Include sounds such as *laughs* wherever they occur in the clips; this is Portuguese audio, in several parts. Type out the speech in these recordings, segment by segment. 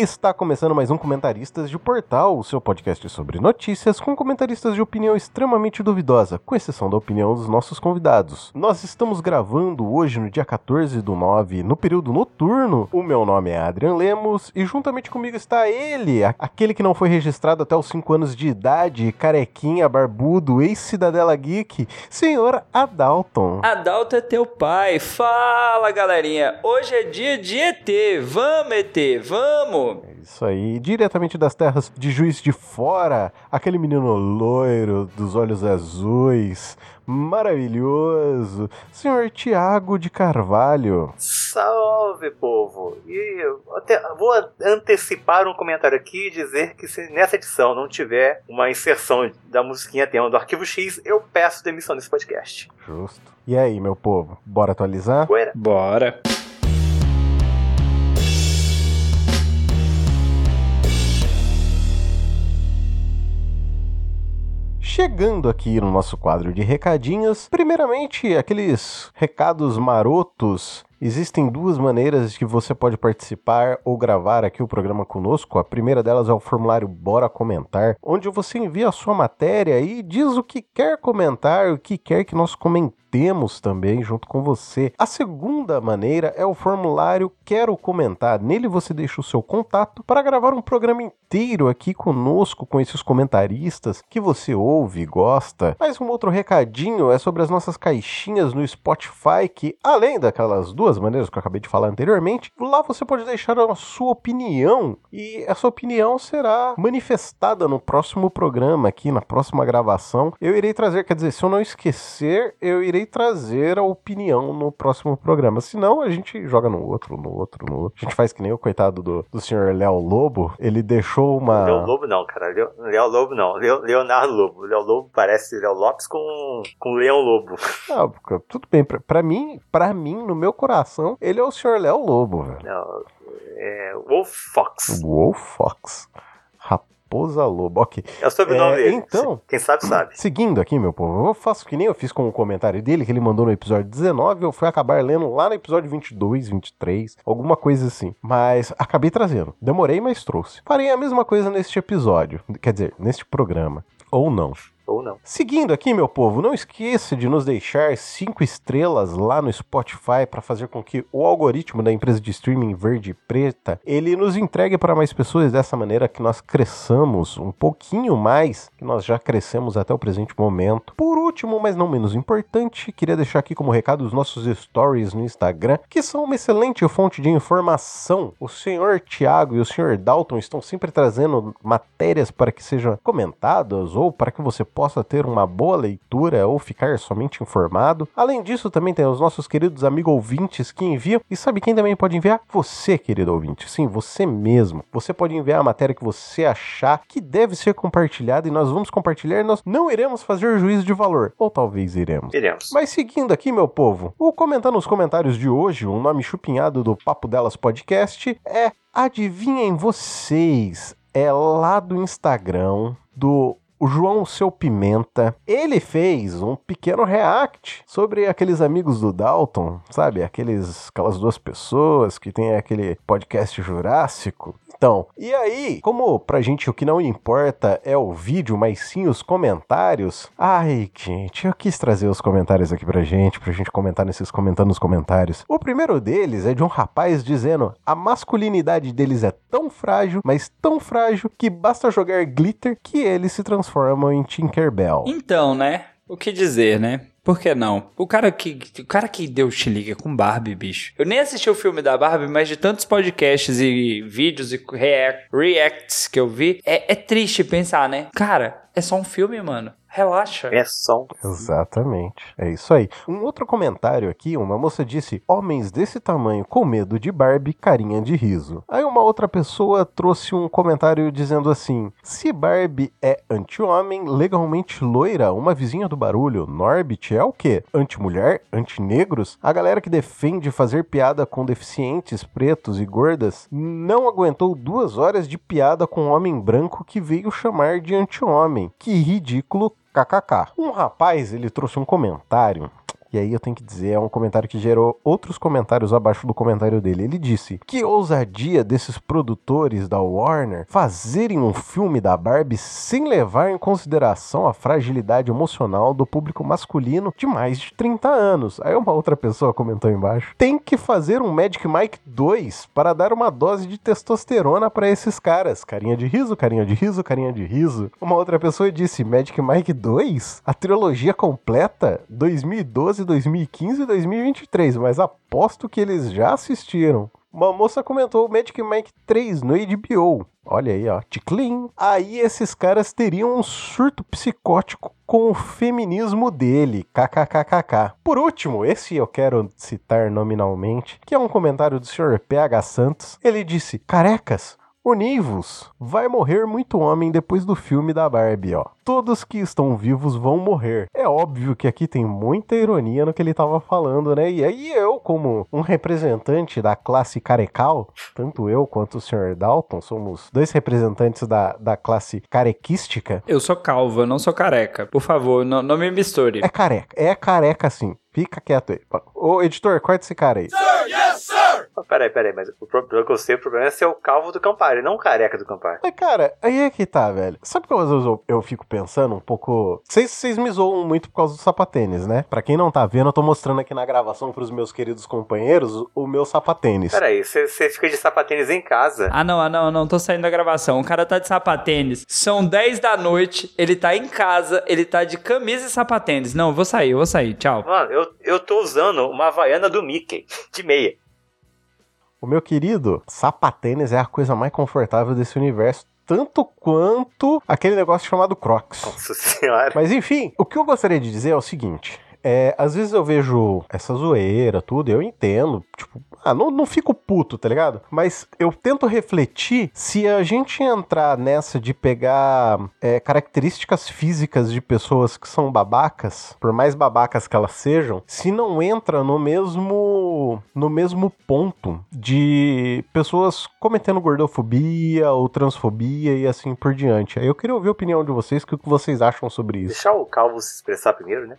Está começando mais um Comentaristas de Portal, o seu podcast sobre notícias com comentaristas de opinião extremamente duvidosa, com exceção da opinião dos nossos convidados. Nós estamos gravando hoje no dia 14 do 9, no período noturno. O meu nome é Adrian Lemos e juntamente comigo está ele, aquele que não foi registrado até os 5 anos de idade, carequinha, barbudo, ex-cidadela geek, senhor Adalton. Adalton é teu pai. Fala, galerinha. Hoje é dia de ET. Vamos, ET, vamos! É isso aí, diretamente das terras de Juiz de Fora, aquele menino loiro, dos olhos azuis, maravilhoso, senhor Tiago de Carvalho. Salve, povo! E até, vou antecipar um comentário aqui e dizer que se nessa edição não tiver uma inserção da musiquinha tema do Arquivo X, eu peço demissão desse podcast. Justo. E aí, meu povo, bora atualizar? Bora. Bora. Chegando aqui no nosso quadro de recadinhos, primeiramente aqueles recados marotos Existem duas maneiras que você pode participar ou gravar aqui o programa conosco. A primeira delas é o formulário Bora Comentar, onde você envia a sua matéria e diz o que quer comentar, o que quer que nós comentemos também junto com você. A segunda maneira é o formulário Quero Comentar. Nele você deixa o seu contato para gravar um programa inteiro aqui conosco, com esses comentaristas que você ouve e gosta. Mais um outro recadinho é sobre as nossas caixinhas no Spotify, que além daquelas duas duas maneiras que eu acabei de falar anteriormente. Lá você pode deixar a sua opinião e essa opinião será manifestada no próximo programa aqui, na próxima gravação. Eu irei trazer, quer dizer, se eu não esquecer, eu irei trazer a opinião no próximo programa. Senão, a gente joga no outro, no outro, no outro. A gente faz que nem o coitado do, do senhor Léo Lobo. Ele deixou uma. Léo Lobo não, cara. Léo Lobo não. Leonardo Lobo. Léo Lobo parece Léo Lopes com, com Leão Lobo. Ah, tudo bem. Pra, pra mim, pra mim, no meu coração coração, ele é o Sr. Léo Lobo, velho. Não, é Wolf Fox. Wolf Fox. Raposa Lobo, ok. É o sobrenome é, dele. Então, quem sabe, sabe. Seguindo aqui, meu povo, eu faço que nem eu fiz com o comentário dele, que ele mandou no episódio 19, eu fui acabar lendo lá no episódio 22, 23, alguma coisa assim. Mas acabei trazendo. Demorei, mas trouxe. Farei a mesma coisa neste episódio, quer dizer, neste programa. Ou não ou não. Seguindo aqui, meu povo, não esqueça de nos deixar cinco estrelas lá no Spotify para fazer com que o algoritmo da empresa de streaming verde e preta ele nos entregue para mais pessoas dessa maneira que nós cresçamos um pouquinho mais que nós já crescemos até o presente momento. Por último, mas não menos importante, queria deixar aqui como recado os nossos stories no Instagram, que são uma excelente fonte de informação. O senhor Tiago e o senhor Dalton estão sempre trazendo matérias para que sejam comentadas ou para que você possa possa ter uma boa leitura ou ficar somente informado. Além disso, também tem os nossos queridos amigos ouvintes que enviam. E sabe quem também pode enviar? Você, querido ouvinte. Sim, você mesmo. Você pode enviar a matéria que você achar que deve ser compartilhada e nós vamos compartilhar. Nós não iremos fazer juízo de valor. Ou talvez iremos. Iremos. Mas seguindo aqui, meu povo, o comentar nos comentários de hoje, um nome chupinhado do Papo Delas Podcast é Adivinhem vocês. É lá do Instagram do o João Seu Pimenta, ele fez um pequeno react sobre aqueles amigos do Dalton, sabe? Aqueles, aquelas duas pessoas que tem aquele podcast jurássico. Então, e aí, como pra gente o que não importa é o vídeo, mas sim os comentários. Ai, gente, eu quis trazer os comentários aqui pra gente, pra gente comentar nesses comentando nos comentários. O primeiro deles é de um rapaz dizendo: "A masculinidade deles é tão frágil, mas tão frágil que basta jogar glitter que eles se transformam em Tinkerbell". Então, né? O que dizer, né? Por que não? O cara que, o cara que deu chiliga com Barbie, bicho. Eu nem assisti o filme da Barbie, mas de tantos podcasts e vídeos e reacts que eu vi, é, é triste pensar, né? Cara, é só um filme, mano. Relaxa. É só. Exatamente. É isso aí. Um outro comentário aqui, uma moça disse: Homens desse tamanho com medo de Barbie, carinha de riso. Aí uma outra pessoa trouxe um comentário dizendo assim: Se Barbie é anti-homem, legalmente loira, uma vizinha do barulho, Norbit é o quê? Anti-mulher? Anti-negros? A galera que defende fazer piada com deficientes, pretos e gordas não aguentou duas horas de piada com um homem branco que veio chamar de anti-homem. Que ridículo KKK. Um rapaz, ele trouxe um comentário E aí eu tenho que dizer, é um comentário que gerou outros comentários abaixo do comentário dele. Ele disse: Que ousadia desses produtores da Warner fazerem um filme da Barbie sem levar em consideração a fragilidade emocional do público masculino de mais de 30 anos. Aí uma outra pessoa comentou embaixo: Tem que fazer um Magic Mike 2 para dar uma dose de testosterona para esses caras. Carinha de riso, carinha de riso, carinha de riso. Uma outra pessoa disse: Magic Mike 2? A trilogia completa? 2012, 2015 e 2023, mas aposto que eles já assistiram. Uma moça comentou Magic Mike 3 no HBO. Olha aí, ó, Ticlin. Aí esses caras teriam um surto psicótico com o feminismo dele, kkkk. Por último, esse eu quero citar nominalmente, que é um comentário do Sr. PH Santos. Ele disse: Carecas, Univos, vai morrer muito homem depois do filme da Barbie, ó. Todos que estão vivos vão morrer. É óbvio que aqui tem muita ironia no que ele tava falando, né? E aí eu, como um representante da classe carecal, tanto eu quanto o Sr. Dalton, somos dois representantes da, da classe carequística. Eu sou calva, não sou careca. Por favor, não, não me misture. É careca, é careca sim. Fica quieto aí. Ô, editor, corta esse cara aí. Sir, yes, sir! Peraí, peraí, mas o problema que eu sei, o problema é ser o calvo do Campari, não o careca do Campari. Mas, cara, aí é que tá, velho. Sabe vezes eu, eu fico pensando um pouco. Vocês, vocês me zoam muito por causa do sapatênis, né? Pra quem não tá vendo, eu tô mostrando aqui na gravação pros meus queridos companheiros o meu sapatênis. Peraí, você fica de sapatênis em casa? Ah, não, ah, não, não, tô saindo da gravação. O cara tá de sapatênis. São 10 da noite, ele tá em casa, ele tá de camisa e sapatênis. Não, eu vou sair, eu vou sair, tchau. Mano, eu, eu tô usando uma havaiana do Mickey, de meia. O meu querido, sapatênis é a coisa mais confortável desse universo tanto quanto aquele negócio chamado Crocs. Nossa *laughs* senhora. Mas enfim, o que eu gostaria de dizer é o seguinte: é, às vezes eu vejo essa zoeira, tudo, eu entendo, tipo, ah, não, não fico puto, tá ligado? Mas eu tento refletir se a gente entrar nessa de pegar é, características físicas de pessoas que são babacas, por mais babacas que elas sejam, se não entra no mesmo no mesmo ponto de pessoas cometendo gordofobia ou transfobia e assim por diante. Aí eu queria ouvir a opinião de vocês, o que vocês acham sobre isso. Deixar o Calvo se expressar primeiro, né?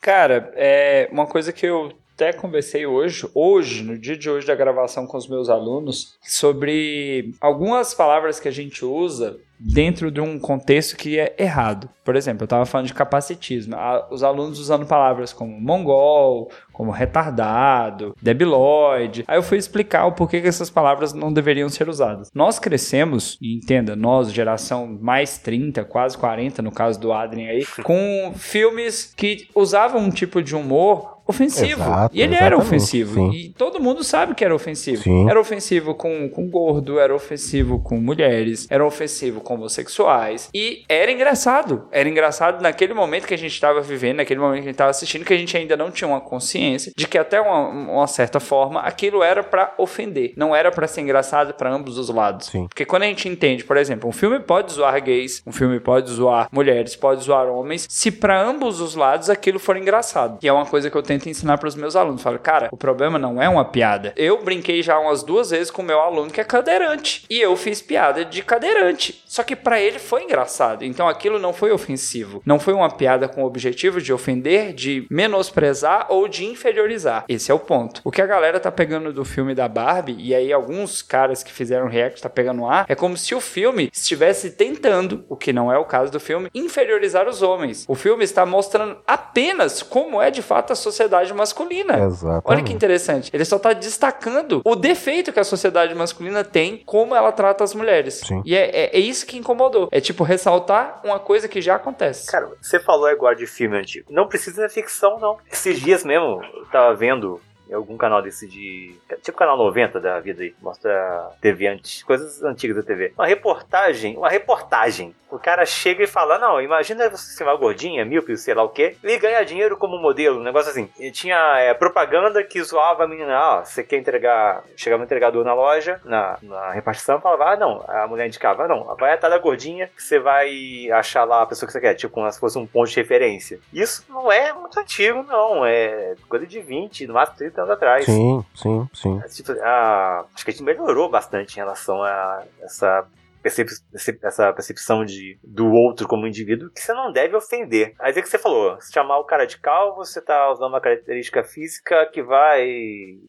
Cara, é uma coisa que eu até conversei hoje, hoje, no dia de hoje da gravação com os meus alunos, sobre algumas palavras que a gente usa dentro de um contexto que é errado. Por exemplo, eu estava falando de capacitismo. Os alunos usando palavras como mongol, como retardado, debilóide. Aí eu fui explicar o porquê que essas palavras não deveriam ser usadas. Nós crescemos, e entenda, nós, geração mais 30, quase 40, no caso do Adrien aí, com filmes que usavam um tipo de humor ofensivo. Exato, e ele era ofensivo. Sim. E todo mundo sabe que era ofensivo. Sim. Era ofensivo com, com gordo, era ofensivo com mulheres, era ofensivo com homossexuais. E era engraçado. Era engraçado naquele momento que a gente estava vivendo, naquele momento que a gente estava assistindo, que a gente ainda não tinha uma consciência de que até uma, uma certa forma aquilo era para ofender. Não era para ser engraçado para ambos os lados. Sim. Porque quando a gente entende, por exemplo, um filme pode zoar gays, um filme pode zoar mulheres, pode zoar homens, se para ambos os lados aquilo for engraçado. E é uma coisa que eu tenho tento ensinar para os meus alunos. Falo, cara, o problema não é uma piada. Eu brinquei já umas duas vezes com o meu aluno que é cadeirante. E eu fiz piada de cadeirante. Só que para ele foi engraçado. Então aquilo não foi ofensivo. Não foi uma piada com o objetivo de ofender, de menosprezar ou de inferiorizar. Esse é o ponto. O que a galera tá pegando do filme da Barbie, e aí alguns caras que fizeram react tá pegando ar, é como se o filme estivesse tentando, o que não é o caso do filme, inferiorizar os homens. O filme está mostrando apenas como é de fato a sociedade sociedade masculina. Exatamente. Olha que interessante. Ele só está destacando o defeito que a sociedade masculina tem, como ela trata as mulheres. Sim. E é, é, é isso que incomodou. É tipo ressaltar uma coisa que já acontece. Cara, você falou agora de filme antigo. Não precisa de ficção, não. Esses dias mesmo, eu tava vendo em algum canal desse de. Tipo canal 90 da vida aí. Mostra TV antes, coisas antigas da TV. Uma reportagem, uma reportagem. O cara chega e fala: Não, imagina você ser uma gordinha, míope, sei lá o quê, e ganhar dinheiro como modelo. Um negócio assim. E tinha é, propaganda que zoava a menina: Ó, você quer entregar. Chegava um entregador na loja, na, na repartição, falava: Ah, não. A mulher indicava: ah, Não, vai atrás da gordinha que você vai achar lá a pessoa que você quer. Tipo, como se fosse um ponto de referência. Isso não é muito antigo, não. É coisa de 20, no máximo 30 anos atrás. Sim, sim, sim. Tipo, a, acho que a gente melhorou bastante em relação a essa percep essa percepção de, do outro como indivíduo que você não deve ofender. Aí é que você falou, se chamar o cara de calvo, você tá usando uma característica física que vai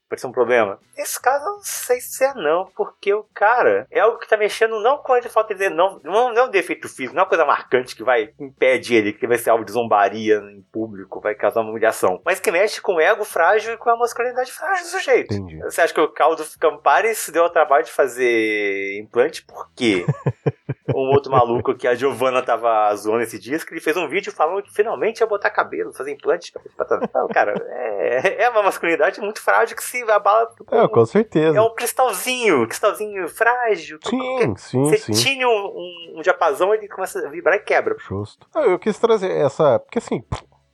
parecer um problema. Nesse caso, eu não sei se é não, porque o cara é algo que tá mexendo não com a falta de não, não, não é um defeito físico, não é uma coisa marcante que vai impedir ele, que vai ser alvo de zombaria em público, vai causar uma humilhação, mas que mexe com o ego frágil e com a masculinidade frágil do sujeito. Entendi. Você acha que o Caldo Campari se deu ao trabalho de fazer implante por quê? Um outro maluco que a Giovanna tava zoando esses dias, que ele fez um vídeo falando que finalmente ia botar cabelo, fazer implante. Não, cara, é, é uma masculinidade muito frágil que se abala. É, com certeza. É um cristalzinho, cristalzinho frágil. Sim, sim, Você sim. tinha um, um, um diapasão, ele começa a vibrar e quebra. Justo. Ah, Eu quis trazer essa. Porque assim,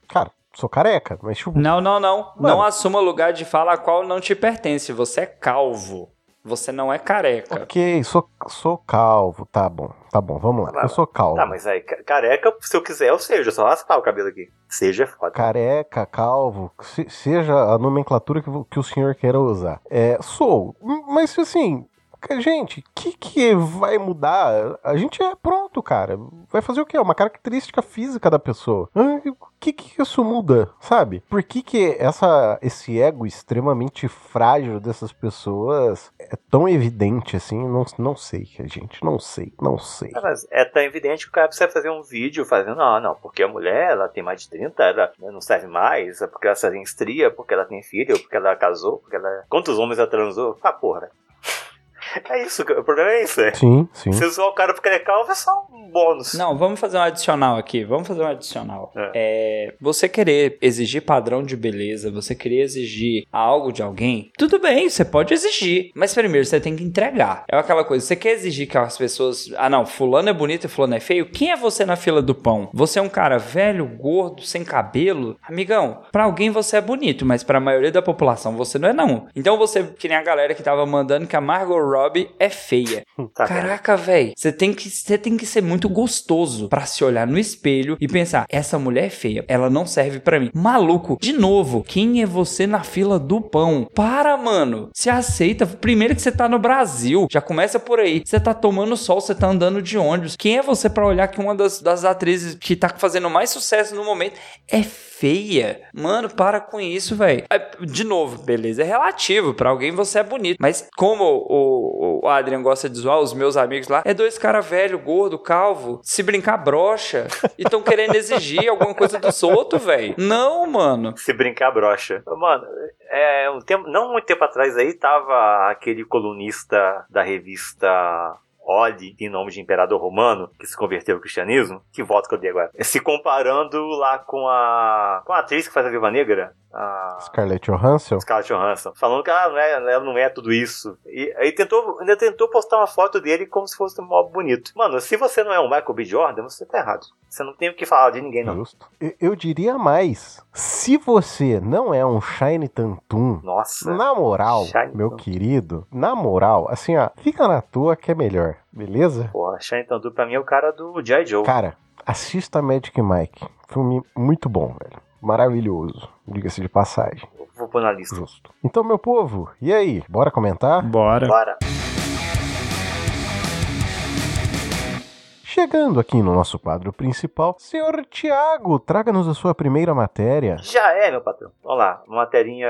cara, sou careca, mas tipo. Não, não, não. Mano. Não assuma lugar de fala a qual não te pertence. Você é calvo. Você não é careca. Ok, sou, sou calvo, tá bom, tá bom, vamos lá. Tá, Eu sou calvo. Tá, mas aí, ca- careca, se eu quiser, eu seja. Só raspar o cabelo aqui. Seja é foda. Careca, calvo, se- seja a nomenclatura que, que o senhor queira usar. É, sou, mas assim, gente, o que, que vai mudar? A gente é pronto, cara. Vai fazer o quê? Uma característica física da pessoa. Ah, O que, que isso muda, sabe? Por que, que essa, esse ego extremamente frágil dessas pessoas é tão evidente assim? Não, não sei, gente, não sei, não sei. Ah, é tão evidente que o cara precisa fazer um vídeo fazendo, não, não, porque a mulher, ela tem mais de 30, ela não serve mais, é porque ela se estria, porque ela tem filho, porque ela casou, porque ela... Quantos homens ela transou? Ah, porra. É isso, o problema é isso, é. Sim, sim. Se usar o cara porque ele é calvo é só um bônus. Não, vamos fazer um adicional aqui. Vamos fazer um adicional. É, você querer exigir padrão de beleza, você querer exigir algo de alguém, tudo bem, você pode exigir. Mas primeiro você tem que entregar. É aquela coisa, você quer exigir que as pessoas. Ah, não, fulano é bonito e fulano é feio. Quem é você na fila do pão? Você é um cara velho, gordo, sem cabelo? Amigão, pra alguém você é bonito, mas pra maioria da população você não é, não. Então você, que nem a galera que tava mandando que a Margot Robbie é feia. *laughs* Tá, Caraca, velho, você tem que você tem que ser muito gostoso pra se olhar no espelho e pensar, essa mulher é feia, ela não serve pra mim. Maluco, de novo, quem é você na fila do pão? Para, mano. Se aceita. Primeiro que você tá no Brasil, já começa por aí. Você tá tomando sol, você tá andando de ônibus. Quem é você pra olhar que uma das, das atrizes que tá fazendo mais sucesso no momento é feia? Mano, para com isso, velho. De novo, beleza, é relativo. Pra alguém você é bonito, mas como o, o Adrian gosta de zoar os meus amigos lá, é dois caras velho, gordo, calvo, se brincar brocha e tão querendo exigir alguma coisa dos outros, velho. Não, mano. Se brincar, brocha. Mano, é, um tempo, não muito tempo atrás aí tava aquele colunista da revista Oli, em nome de imperador romano, que se converteu ao cristianismo. Que voto que eu dei agora. Se comparando lá com a, com a atriz que faz a Viva Negra, a Scarlett Johansson? Scarlett Johansson, falando que ela não é, ela não é tudo isso. E aí tentou, ainda tentou postar uma foto dele como se fosse um mob bonito. Mano, se você não é um Michael B. Jordan, você tá errado. Você não tem o que falar de ninguém, não. Justo. Eu, eu diria mais. Se você não é um Shine Tantum, Nossa. na moral, meu Tatum. querido, na moral, assim, ó, fica na tua que é melhor, beleza? Porra, Shane Tandu pra mim é o cara do G.I. Joe. Cara, assista Magic Mike. Filme muito bom, velho. Maravilhoso. Diga-se de passagem. Vou pôr na lista. Justo. Então, meu povo, e aí? Bora comentar? Bora. Bora. Chegando aqui no nosso quadro principal, senhor Tiago, traga-nos a sua primeira matéria. Já é, meu patrão. Vamos lá. Uma materinha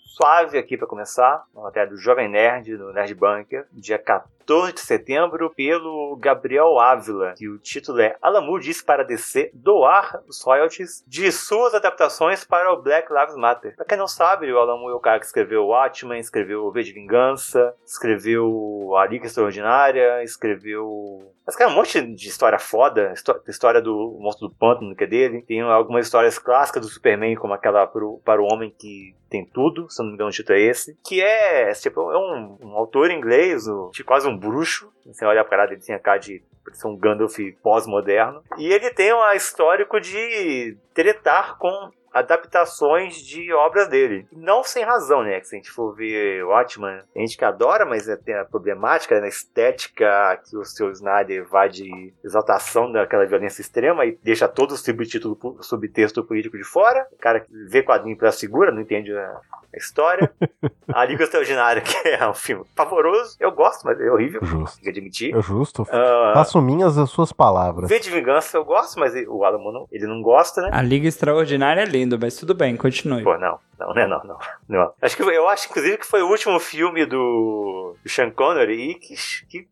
suave aqui pra começar. Uma matéria do Jovem Nerd, do Nerd Bunker, dia 14 de setembro, pelo Gabriel Ávila. E o título é Moore disse para DC doar os royalties de suas adaptações para o Black Lives Matter. Pra quem não sabe, o Moore é o cara que escreveu Watchmen, escreveu O V de Vingança, escreveu A Liga Extraordinária, escreveu... Mas, cara, um monte de história foda. Histó- História do Monstro do Pântano, que é dele. Tem algumas histórias clássicas do Superman, como aquela pro, para o Homem que tem tudo, se não me engano o título é esse. Que é, tipo, é um, um autor inglês, um- tipo, quase um bruxo. Você olha pra cara dele, tem a cara de ser um Gandalf pós-moderno. E ele tem um histórico de tretar com adaptações de obras dele. Não sem razão, né? Que se a gente for ver Watchman, a gente que adora, mas é, tem a problemática na né? estética que o seu Snyder vai de exaltação daquela violência extrema e deixa todo o subtítulo, subtexto político de fora. O cara que vê quadrinho pela segura, não entende a, a história. *laughs* a Liga Extraordinária, que é um filme pavoroso. Eu gosto, mas é horrível. Justo. Tem que admitir. É justo. Uh, Faço minhas as suas palavras. V de Vingança eu gosto, mas o Alamo não, ele não gosta, né? A Liga Extraordinária é mas tudo bem, continue. Pô, não. Não, não, não, não. não. Acho que, eu acho, inclusive, que foi o último filme do, do Sean Connery e que, que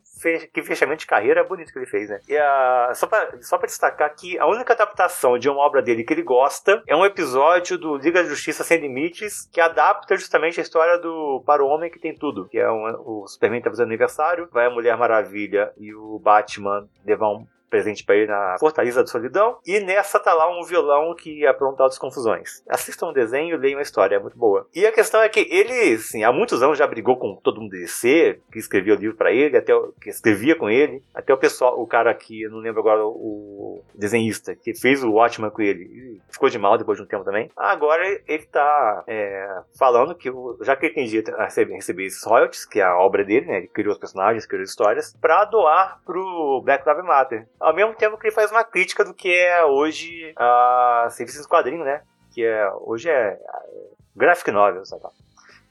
que fechamento de carreira bonito que ele fez, né? E a, só, pra, só pra destacar que a única adaptação de uma obra dele que ele gosta é um episódio do Liga da Justiça Sem Limites, que adapta justamente a história do Para o Homem que Tem Tudo, que é um, o Superman tá fazendo aniversário, vai a Mulher Maravilha e o Batman levar um presente para ele na Fortaleza da Solidão. E nessa tá lá um violão que apronta altas confusões. Assistam o desenho e leiam a história, é muito boa. E a questão é que ele, assim, há muitos anos já brigou com todo mundo DC, que escrevia o livro para ele, até o, que escrevia com ele, até o pessoal, o cara que, eu não lembro agora, o desenhista, que fez o Watchman com ele, ficou de mal depois de um tempo também. Agora ele tá é, falando que, já que ele tendia a receber, receber esses royalties, que é a obra dele, né, ele criou os personagens, criou as histórias, pra doar pro Black Lives Matter ao mesmo tempo que ele faz uma crítica do que é hoje a serviço de quadrinho, né? Que é, hoje é, é graphic novel, sabe?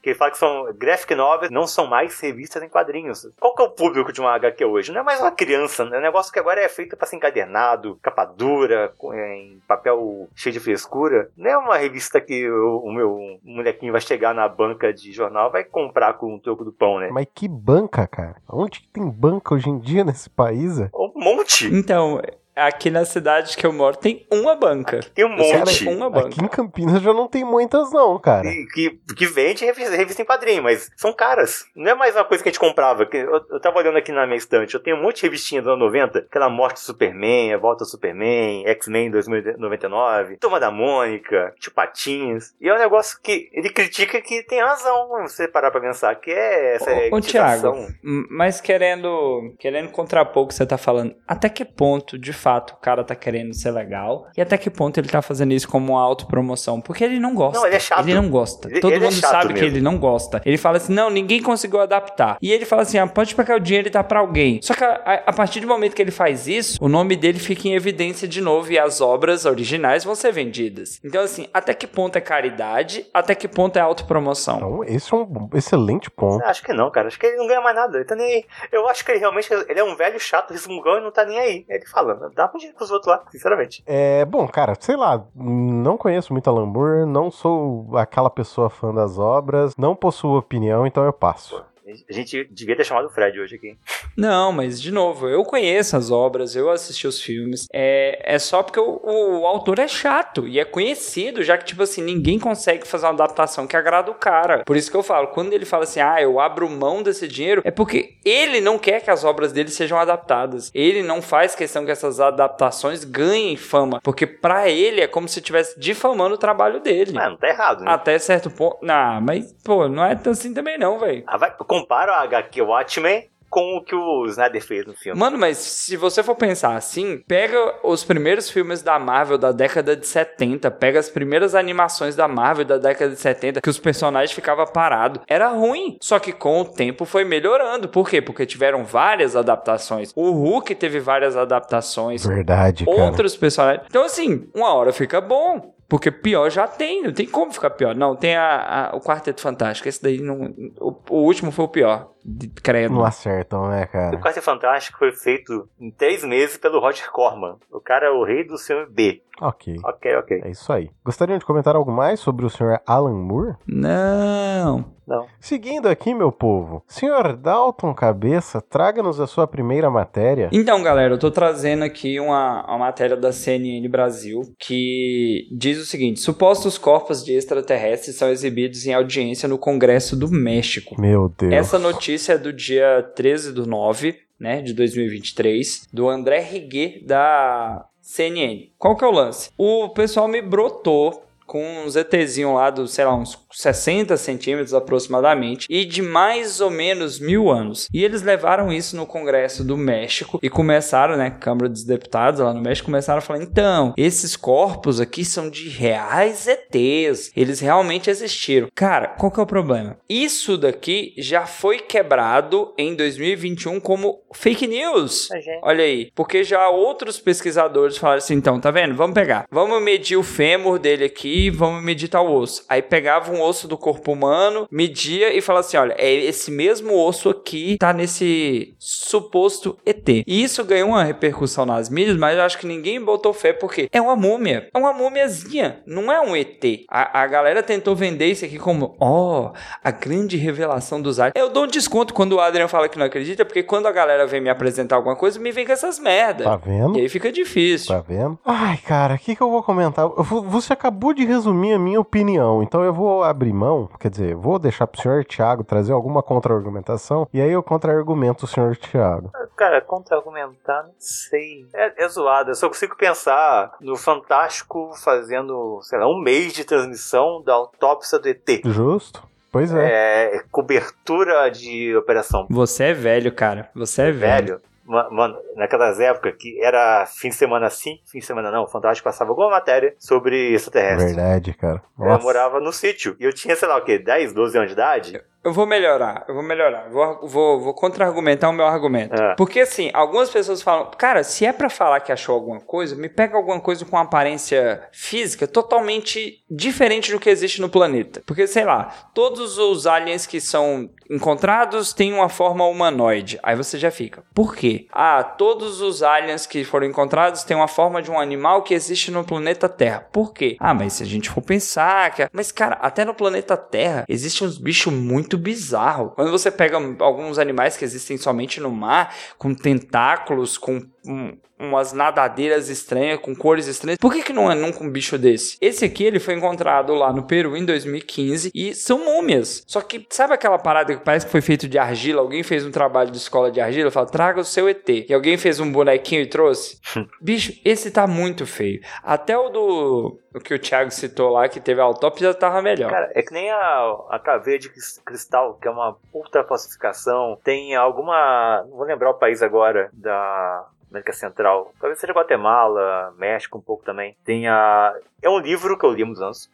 Que ele fala que são graphic novels, não são mais revistas em quadrinhos. Qual que é o público de uma HQ hoje? Não é mais uma criança, né? é um negócio que agora é feito para ser encadernado, capa dura, em papel cheio de frescura. Não é uma revista que o, o meu molequinho vai chegar na banca de jornal vai comprar com o troco do pão, né? Mas que banca, cara? Onde que tem banca hoje em dia nesse país? Um monte! Então, Aqui na cidade que eu moro tem uma banca. Aqui tem um monte. Cara, uma banca. Aqui em Campinas já não tem muitas, não, cara. Que, que vende revista, revista em quadrinho, mas são caras. Não é mais uma coisa que a gente comprava. Eu, eu tava olhando aqui na minha estante. Eu tenho um monte de revistinha dos anos 90. Aquela Morte do Superman, A Volta do Superman, X-Men 2099, Turma da Mônica, Tio Patinhos. E é um negócio que ele critica que tem razão. Você parar pra pensar que é essa ô, ô Thiago, mas querendo, querendo contrapor o que você tá falando, até que ponto, de fato o cara tá querendo ser legal e até que ponto ele tá fazendo isso como uma autopromoção. Porque ele não gosta. Não, ele é chato. Ele não gosta. Ele, Todo ele é mundo é sabe mesmo. que ele não gosta. Ele fala assim: não, ninguém conseguiu adaptar. E ele fala assim: ah, pode pegar o dinheiro e dar pra alguém. Só que a, a, partir do momento que ele faz isso, o nome dele fica em evidência de novo e as obras originais vão ser vendidas. Então, assim, até que ponto é caridade? Até que ponto é autopromoção? Então, esse é um excelente ponto. Acho que não, cara. Acho que ele não ganha mais nada. Ele tá nem aí. Eu acho que ele realmente ele é um velho chato, resmungão e não tá nem aí. Ele falando dá um dinheiro pros outros lá, sinceramente. É, bom, cara, sei lá, não conheço muito Alan Moore, não sou aquela pessoa fã das obras, não possuo opinião, então eu passo. A gente devia ter chamado o Fred hoje aqui. Não, mas de novo, eu conheço as obras, eu assisti os filmes. É, é só porque o, o, autor é chato e é conhecido, já que, tipo assim, ninguém consegue fazer uma adaptação que agrada o cara. Por isso que eu falo, quando ele fala assim, ah, eu abro mão desse dinheiro, é porque ele não quer que as obras dele sejam adaptadas. Ele não faz questão que essas adaptações ganhem fama, porque para ele é como se estivesse difamando o trabalho dele. Ah, não tá errado, né? Até certo ponto. Não, mas, pô, não é assim também não, velho. Ah, vai compara a HQ Watchmen com o que o Snyder fez no filme. Mano, mas se você for pensar assim, pega os primeiros filmes da Marvel da década de 70, pega as primeiras animações da Marvel da década de 70, que os personagens ficavam parados. Era ruim, só que com o tempo foi melhorando. Por quê? Porque tiveram várias adaptações. O Hulk teve várias adaptações. Verdade, cara. Outros personagens. Então, assim, uma hora fica bom. Porque pior já tem, não tem como ficar pior. Não, tem a, a o Quarteto Fantástico. Esse daí não. O, o, último foi o pior. De, credo. Não acertam, né, cara? O Quarteto Fantástico foi feito em três meses pelo Roger Corman. O cara é o rei do filme B. Ok. Ok, ok. É isso aí. Gostariam de comentar algo mais sobre o senhor Alan Moore? Não. Não. Seguindo aqui, meu povo, senhor Dalton Cabeça, traga-nos a sua primeira matéria. Então, galera, eu tô trazendo aqui uma, uma matéria da CNN Brasil que diz o seguinte: supostos corpos de extraterrestres são exibidos em audiência no Congresso do México. Meu Deus. Essa notícia é do dia 13 do 9, né, de 2023, do André Riguet da CNN. Qual que é o lance? O pessoal me brotou com um ZTzinho lá do, sei lá, uns 60 centímetros aproximadamente, e de mais ou menos mil anos. E eles levaram isso no Congresso do México e começaram, né, Câmara dos Deputados lá no México, começaram a falar: então, esses corpos aqui são de reais ETs, eles realmente existiram. Cara, qual que é o problema? Isso daqui já foi quebrado em 2021 como fake news. Olha aí, porque já outros pesquisadores falaram assim: então, tá vendo? Vamos pegar, vamos medir o fêmur dele aqui, vamos medir tal osso. Aí pegava um osso do corpo humano, media e falava assim: olha, é esse mesmo osso aqui tá nesse suposto ET. E isso ganhou uma repercussão nas mídias, mas eu acho que ninguém botou fé porque é uma múmia, é uma múmiazinha, não é um ET. A, a galera tentou vender isso aqui como, ó, oh, a grande revelação dos aliens. Eu dou um desconto quando o Adrian fala que não acredita, porque quando a galera vem me apresentar alguma coisa, me vem com essas merdas. Tá vendo? E aí fica difícil. Tá vendo? Ai, cara, o que, que eu vou comentar? Você acabou de resumir a minha opinião, então eu vou abrir mão, quer dizer, vou deixar pro senhor Thiago trazer alguma contra-argumentação, e aí eu contra-argumento o senhor Thiago. Cara, contra-argumentar, não sei. É, é zoado, eu só consigo pensar no Fantástico fazendo, sei lá, um mês de transmissão da autópsia do ET. Justo. Pois é. é. Cobertura de operação. Você é velho, cara. Você é velho. velho. Mano, naquelas épocas que era fim de semana sim, fim de semana não, o Fantástico passava alguma matéria sobre extraterrestre. Verdade, cara. Nossa. Eu morava no sítio e eu tinha, sei lá o quê, 10, 12 anos de idade. Eu vou melhorar, eu vou melhorar. Vou, vou, vou contra-argumentar o meu argumento. É. Porque, assim, algumas pessoas falam, cara, se é para falar que achou alguma coisa, me pega alguma coisa com aparência física totalmente diferente do que existe no planeta. Porque, sei lá, todos os aliens que são encontrados têm uma forma humanoide. Aí você já fica, por quê? Ah, todos os aliens que foram encontrados têm uma forma de um animal que existe no planeta Terra. Por quê? Ah, mas se a gente for pensar. Que... Mas, cara, até no planeta Terra existem uns bichos muito muito bizarro. Quando você pega alguns animais que existem somente no mar, com tentáculos, com um, umas nadadeiras estranhas, com cores estranhas. Por que, que não é nunca um bicho desse? Esse aqui, ele foi encontrado lá no Peru em 2015 e são múmias. Só que, sabe aquela parada que parece que foi feito de argila? Alguém fez um trabalho de escola de argila, fala, traga o seu ET. E alguém fez um bonequinho e trouxe? *laughs* bicho, esse tá muito feio. Até o do... O que o Thiago citou lá, que teve a autópsia, já tava melhor. Cara, é que nem a, a caveira de cristal, que é uma ultra falsificação. Tem alguma... Não vou lembrar o país agora, da América Central, talvez seja Guatemala, México um pouco também. Tem a. É um livro que eu li há uns anos.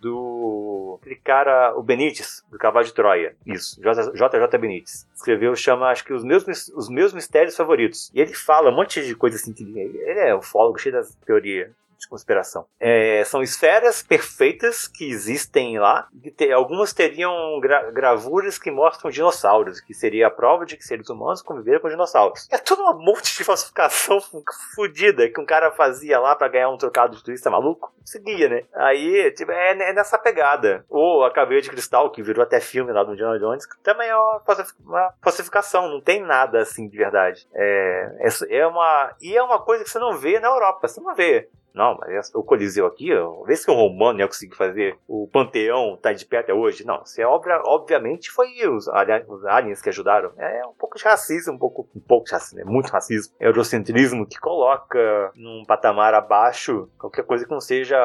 Do. Aquele cara, o Benítez, do Cavalo de Troia. Isso, JJ Benítez. Escreveu, chama, acho que os meus, os meus mistérios favoritos. E ele fala um monte de coisa assim que ele, ele é ufólogo, cheio das teorias de conspiração. É, são esferas perfeitas que existem lá. Te, algumas teriam gra gravuras que mostram dinossauros, que seria a prova de que seres humanos conviveram com dinossauros. É tudo um monte de falsificação *laughs* fodida que um cara fazia lá para ganhar um trocado de turista maluco. Seguia, né? Aí, tipo, é, é, nessa pegada. Ou a caveira de cristal, que virou até filme lá do Indiana Jones, que também é uma, uma falsificação, não tem nada assim de verdade. É, é, é uma. E é uma coisa que você não vê na Europa, você não vê. Não, mas o Coliseu aqui, vê se um romano ia conseguir fazer. O Panteão tá de pé até hoje. Não, isso é obra, obviamente foi os, os aliens que ajudaram. É, é um pouco de racismo, um pouco, um pouco de racismo, é muito racismo. É eurocentrismo que coloca num patamar abaixo qualquer coisa que não seja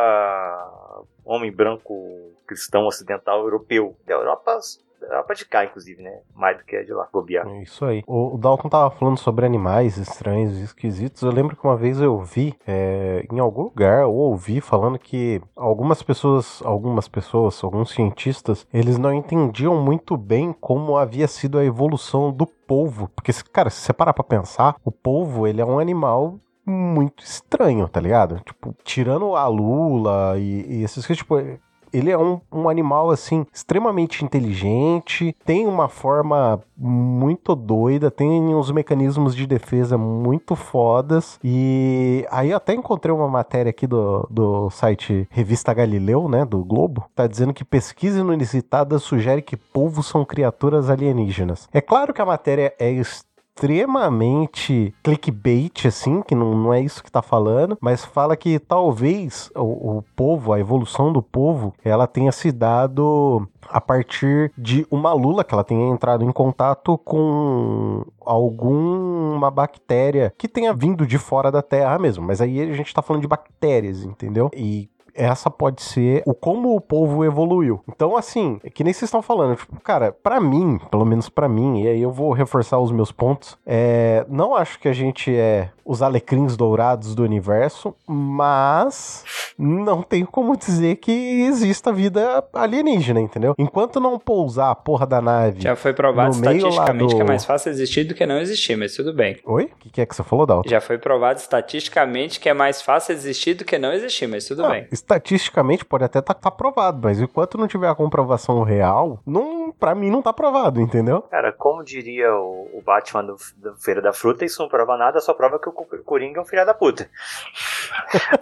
homem branco cristão ocidental europeu. Da Europa Europa de cá, inclusive, né? Mais do que a de lá, bobear. É isso aí. O, o Dalton tava falando sobre animais estranhos e esquisitos. Eu lembro que uma vez eu vi é, em algum lugar, ou ouvi falando que algumas pessoas, algumas pessoas, alguns cientistas, eles não entendiam muito bem como havia sido a evolução do polvo. Porque, cara, se você parar pra pensar, o polvo, ele é um animal muito estranho, tá ligado? Tipo, tirando a lula e, e esses que, tipo, ele é um, um animal, assim, extremamente inteligente, tem uma forma muito doida, tem uns mecanismos de defesa muito fodas. E aí até encontrei uma matéria aqui do, do site Revista Galileu, né, do Globo, tá dizendo que pesquisa inusitada sugere que polvos são criaturas alienígenas. É claro que a matéria é extremamente clickbait, assim, que não, não é isso que tá falando, mas fala que talvez o, o povo, a evolução do povo, ela tenha se dado a partir de uma lula que ela tenha entrado em contato com alguma bactéria que tenha vindo de fora da Terra mesmo. Mas aí a gente tá falando de bactérias, entendeu? E essa pode ser o como o povo evoluiu. Então, assim, é que nem vocês estão falando, tipo, cara, para mim, pelo menos para mim, e aí eu vou reforçar os meus pontos, é, não acho que a gente é os alecrins dourados do universo, mas não tem como dizer que exista vida alienígena, entendeu? Enquanto não pousar a porra da nave. Já foi provado estatisticamente do... que é mais fácil existir do que não existir, mas tudo bem. Oi? O que, que, é que você falou, Dalton? Já foi provado estatisticamente que é mais fácil existir do que não existir, mas tudo ah, bem. Estatisticamente pode até estar tá, tá provado, mas enquanto não tiver a comprovação real, não, pra mim não tá provado, entendeu? Cara, como diria o, o Batman do, do Feira da Fruta, isso não prova nada, só prova que o Coringa é um filho da puta.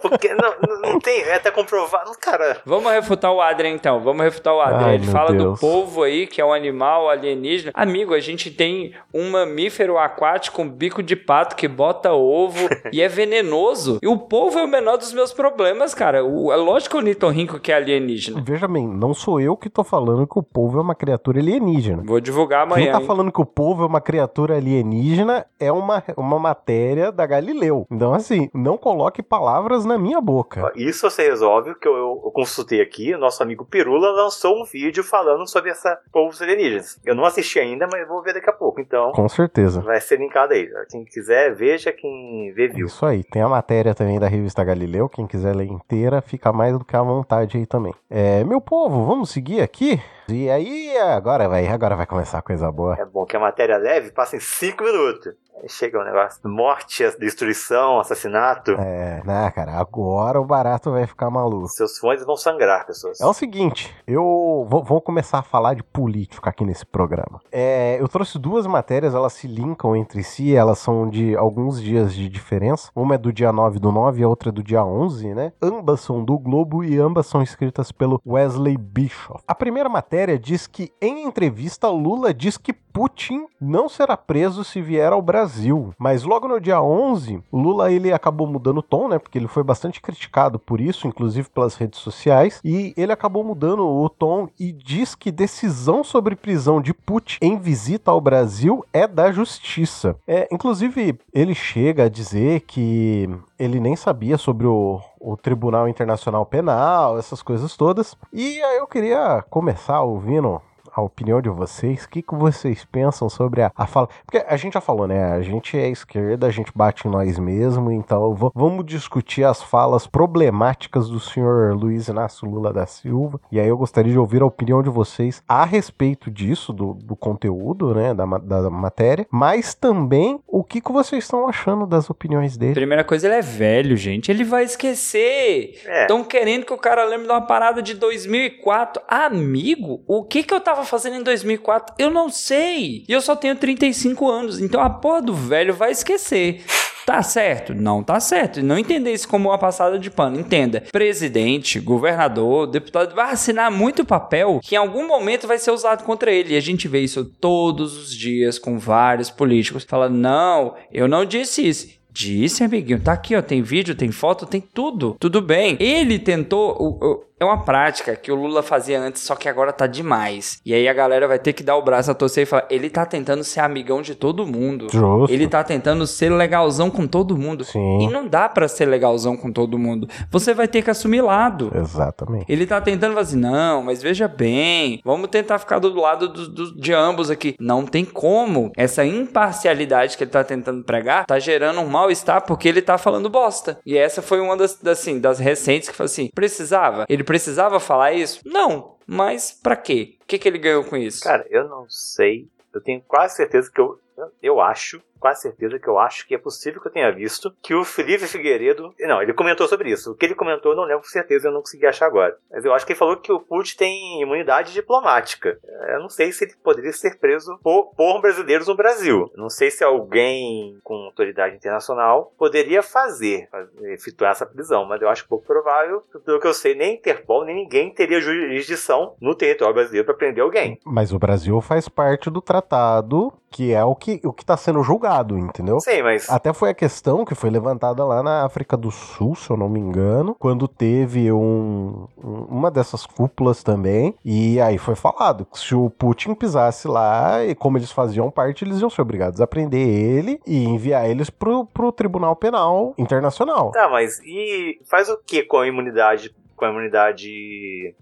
Porque não, não tem, é até comprovado, cara. Vamos refutar o Adrian então, vamos refutar o Adrian. Ai, Ele fala Deus. do polvo aí, que é um animal alienígena. Amigo, a gente tem um mamífero aquático com bico de pato que bota ovo e é venenoso. E o polvo é o menor dos meus problemas, cara. O, é lógico que o Nito Rinco que é alienígena. Veja bem, não sou eu que tô falando que o polvo é uma criatura alienígena. Vou divulgar amanhã. Quem tá hein? falando que o polvo é uma criatura alienígena é uma, uma matéria da Galileu. Então, assim, não coloque palavras na minha boca. Isso você resolve, que eu, eu, consultei aqui, o nosso amigo Pirula lançou um vídeo falando sobre essa povos alienígenas. Eu não assisti ainda, mas vou ver daqui a pouco. Então, com certeza. Vai ser linkado aí. Quem quiser, veja. Quem vê, viu. Isso aí. Tem a matéria também da revista Galileu. Quem quiser ler inteira, fica mais do que à vontade aí também. É, meu povo, vamos seguir aqui? E aí, agora vai, agora vai começar a coisa boa. É bom que a matéria leve passa em 5 minutos. Aí chega o um negócio, morte, destruição, assassinato. É, né, cara, agora o barato vai ficar maluco. Seus fones vão sangrar, pessoas. É o seguinte, eu vou, vou começar a falar de política aqui nesse programa. É, eu trouxe duas matérias, elas se linkam entre si, elas são de alguns dias de diferença. Uma é do dia 9 do 9 e a outra é do dia 11, né? Ambas são do Globo e ambas são escritas pelo Wesley Bischoff. A primeira matéria diz que, em entrevista, Lula diz que Putin não será preso se vier ao Brasil. Mas logo no dia 11, Lula ele acabou mudando o tom, né? Porque ele foi bastante criticado por isso, inclusive pelas redes sociais, e ele acabou mudando o tom e diz que decisão sobre prisão de Putin em visita ao Brasil é da justiça. É, inclusive, ele chega a dizer que ele nem sabia sobre o, o Tribunal Internacional Penal, essas coisas todas. E aí eu queria começar ouvindo a opinião de vocês. O que, que vocês pensam sobre a, a fala? Porque a gente já falou, né? A gente é esquerda, a gente bate em nós mesmos, então vamos discutir as falas problemáticas do senhor Luiz Inácio Lula da Silva. E aí eu gostaria de ouvir a opinião de vocês a respeito disso, do, do conteúdo, né? Da, da matéria, mas também o que, que vocês estão achando das opiniões dele. Primeira coisa, ele é velho, gente. Ele vai esquecer. Estão é. querendo que o cara lembre de uma parada de 2004. Amigo, o que que eu tava fazendo em 2004? Eu não sei. E eu só tenho 35 anos. Então a porra do velho vai esquecer. Tá certo? Não tá certo. Não entender isso como uma passada de pano. Entenda. Presidente, governador, deputado vai assinar muito papel que em algum momento vai ser usado contra ele. E a gente vê isso todos os dias com vários políticos. Fala, não, eu não disse isso. Disse, amiguinho. Tá aqui, ó. Tem vídeo, tem foto, tem tudo. Tudo bem. Ele tentou. O, o, é uma prática que o Lula fazia antes, só que agora tá demais. E aí a galera vai ter que dar o braço a torcer e falar: ele tá tentando ser amigão de todo mundo. Justo. Ele tá tentando ser legalzão com todo mundo. Sim. E não dá para ser legalzão com todo mundo. Você vai ter que assumir lado. Exatamente. Ele tá tentando fazer, não, mas veja bem, vamos tentar ficar do lado do, do, de ambos aqui. Não tem como. Essa imparcialidade que ele tá tentando pregar tá gerando um mal-estar porque ele tá falando bosta. E essa foi uma das, assim, das recentes que falou assim: precisava. Ele precisava falar isso? Não. Mas para quê? O que, que ele ganhou com isso? Cara, eu não sei. Eu tenho quase certeza que eu, eu acho quase certeza que eu acho que é possível que eu tenha visto que o Felipe Figueiredo. Não, ele comentou sobre isso. O que ele comentou eu não lembro com certeza, eu não consegui achar agora. Mas eu acho que ele falou que o Putin tem imunidade diplomática. Eu não sei se ele poderia ser preso por, por brasileiros no Brasil. Não sei se alguém com autoridade internacional poderia fazer, efetuar essa prisão, mas eu acho pouco provável. Pelo que eu sei, nem Interpol, nem ninguém teria jurisdição no território brasileiro para prender alguém. Mas o Brasil faz parte do tratado que é o que o está sendo julgado, entendeu? Sim, mas. Até foi a questão que foi levantada lá na África do Sul, se eu não me engano, quando teve um, uma dessas cúpulas também. E aí foi falado que se o Putin pisasse lá, e como eles faziam parte, eles iam ser obrigados a prender ele e enviar eles pro, pro Tribunal Penal Internacional. Tá, mas e faz o que com a imunidade com a imunidade.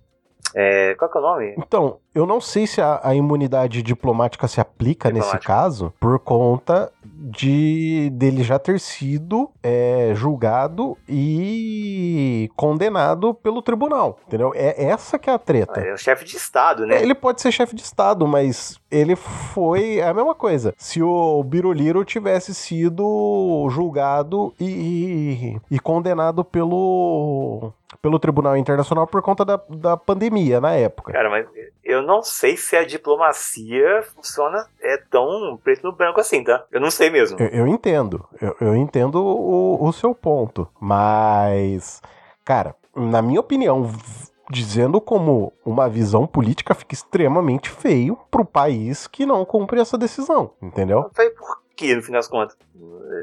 É, qual que é o nome? Então, eu não sei se a, a imunidade diplomática se aplica nesse Diplomática. caso por conta de dele já ter sido é, julgado e condenado pelo tribunal, entendeu? É essa que é a treta. É o chefe de Estado, né? Ele pode ser chefe de Estado, mas ele foi é a mesma coisa. Se o Biruliro tivesse sido julgado e, e- e condenado pelo, pelo Tribunal Internacional por conta da, da pandemia na época. Cara, mas eu não sei se a diplomacia funciona é tão preto no branco assim, tá? Eu não sei mesmo. Eu, eu entendo, eu, eu entendo o, o seu ponto, mas, cara, na minha opinião, dizendo como uma visão política fica extremamente feio pro país que não cumpre essa decisão, entendeu? Eu falei, por que, no fim das contas?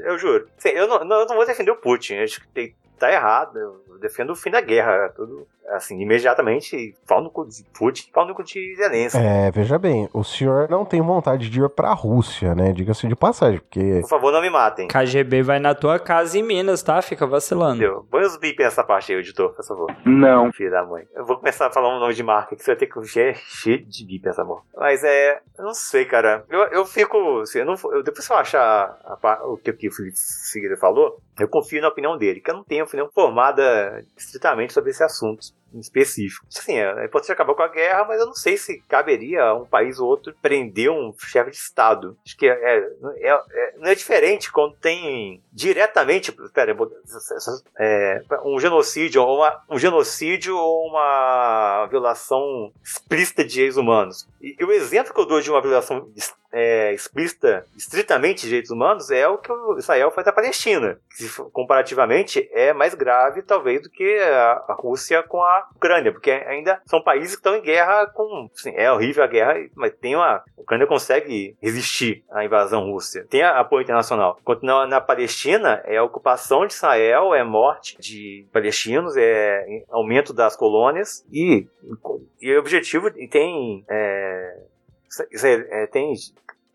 Eu juro. Assim, eu, não, não- eu não vou defender o Putin. Acho que tem- tá errado. Eu defendo o fim da guerra. Tudo, assim, imediatamente. Pau no cu de Putin, pau no cu de Zelensky. É, veja bem, o senhor não tem vontade de ir pra Rússia, né? Diga-se de passagem, porque Por favor, não me matem. KGB vai na tua casa em Minas, tá? Fica vacilando. Entendeu? Põe os bip nessa parte aí, editor, por favor. Não. Filho da mãe. Eu vou começar a falar um nome de marca que você vai ter que é cheio de bip essa amor. Mas é. Eu não sei, cara. Eu, eu fico. Assim, eu não, eu, depois que eu achar a pa- o que, que o Felipe Figueiredo falou, eu confio na opinião dele, que eu não tenho opinião formada estritamente sobre esse assunto específico. Assim, é, é importante acabar com a guerra, mas eu não sei se caberia a um país ou outro prender um chefe de Estado. Acho que é, é- é- é- não é diferente quando tem diretamente. Pera, é, um genocídio ou uma, um genocídio ou uma violação explícita de direitos humanos. E, e o exemplo que eu dou de uma violação es- é, explícita, estritamente de direitos humanos, é o que o Israel faz à Palestina. Que, comparativamente, é mais grave, talvez, do que a, Rússia com a Ucrânia, porque ainda são países que estão em guerra com. Assim, é horrível a guerra, mas tem uma. A Ucrânia consegue resistir à invasão russa. Tem apoio internacional. Enquanto na, na Palestina, é a ocupação de Israel, é morte de palestinos, é aumento das colônias e, e o objetivo tem. É, é, tem